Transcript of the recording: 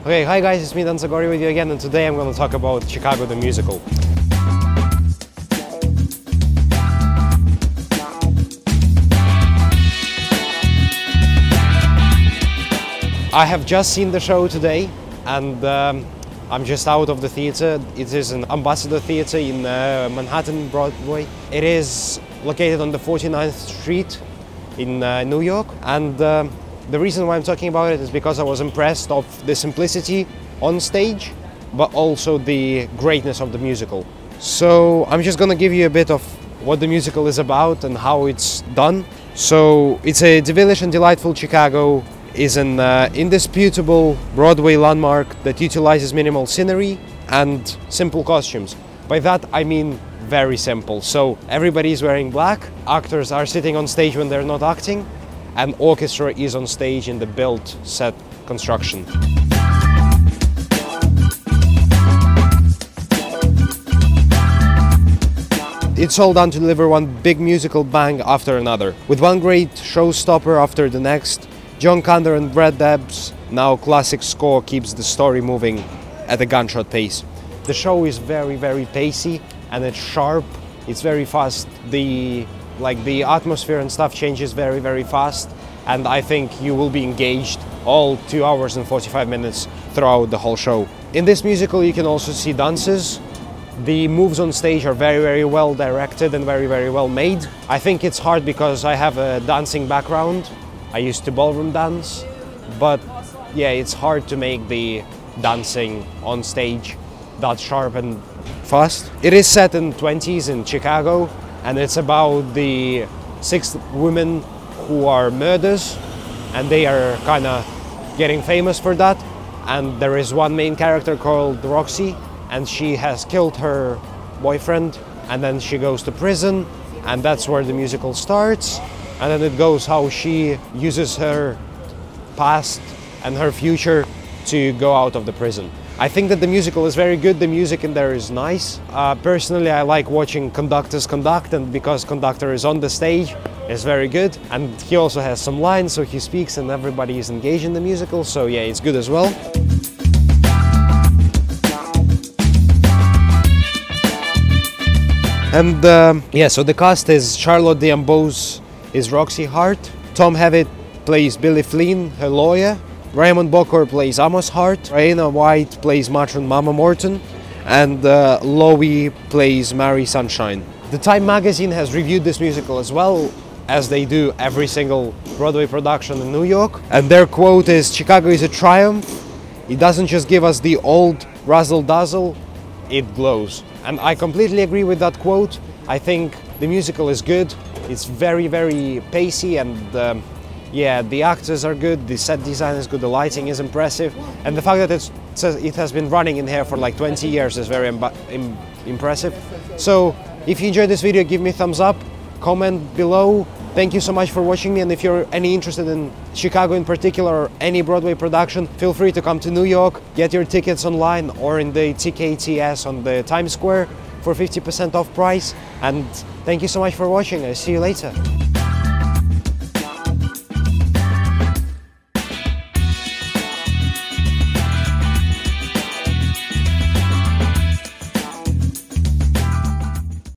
Okay, hi guys, it's me Dan Zagorii with you again and today I'm going to talk about Chicago the musical. I have just seen the show today and um, I'm just out of the theater. It is an ambassador theater in uh, Manhattan Broadway. It is located on the 49th Street in uh, New York and um, the reason why I'm talking about it is because I was impressed of the simplicity on stage but also the greatness of the musical. So I'm just gonna give you a bit of what the musical is about and how it's done. So it's a devilish and delightful Chicago is an uh, indisputable Broadway landmark that utilizes minimal scenery and simple costumes. By that I mean very simple. So everybody is wearing black, actors are sitting on stage when they're not acting, and orchestra is on stage in the built set construction. It's all done to deliver one big musical bang after another, with one great showstopper after the next. John Kander and Fred Ebb's now classic score keeps the story moving at a gunshot pace. The show is very, very pacey and it's sharp. It's very fast. The like the atmosphere and stuff changes very, very fast. And I think you will be engaged all two hours and 45 minutes throughout the whole show. In this musical, you can also see dances, the moves on stage are very, very well directed and very, very well made. I think it's hard because I have a dancing background. I used to ballroom dance, but yeah, it's hard to make the dancing on stage that sharp and fast. It is set in 20s in Chicago, and it's about the six women who are murderers, and they are kind of getting famous for that. And there is one main character called Roxie, and she has killed her boyfriend and then she goes to prison and that's where the musical starts and then it goes how she uses her past and her future to go out of the prison. I think that the musical is very good, the music in there is nice. Uh, personally, I like watching conductors conduct and because conductor is on the stage, it's very good. And he also has some lines, so he speaks and everybody is engaged in the musical, so yeah, it's good as well. And um, yeah, so the cast is Charlotte d'Amboise is Roxie Hart, Tom Hewitt plays Billy Flynn, her lawyer, Raymond Bokhour plays Amos Hart, Raina White plays Matron Mama Morton, and uh, plays Mary Sunshine. The Time magazine has reviewed this musical as well as they do every single Broadway production in New York. And their quote is Chicago is a triumph. It doesn't just give us the old razzle dazzle, it glows. And I completely agree with that quote. I think the musical is good. It's very, very pacey and um, yeah, the actors are good, the set design is good, the lighting is impressive, and the fact that it's, it has been running in here for like 20 years is very Im impressive. So if you enjoyed this video, give me a thumbs up, comment below. Thank you so much for watching me and if you're any interested in Chicago in particular or any Broadway production, feel free to come to New York, get your tickets online or in the TKTS on the Times Square for 50% off price and thank you so much for watching. I'll see you later.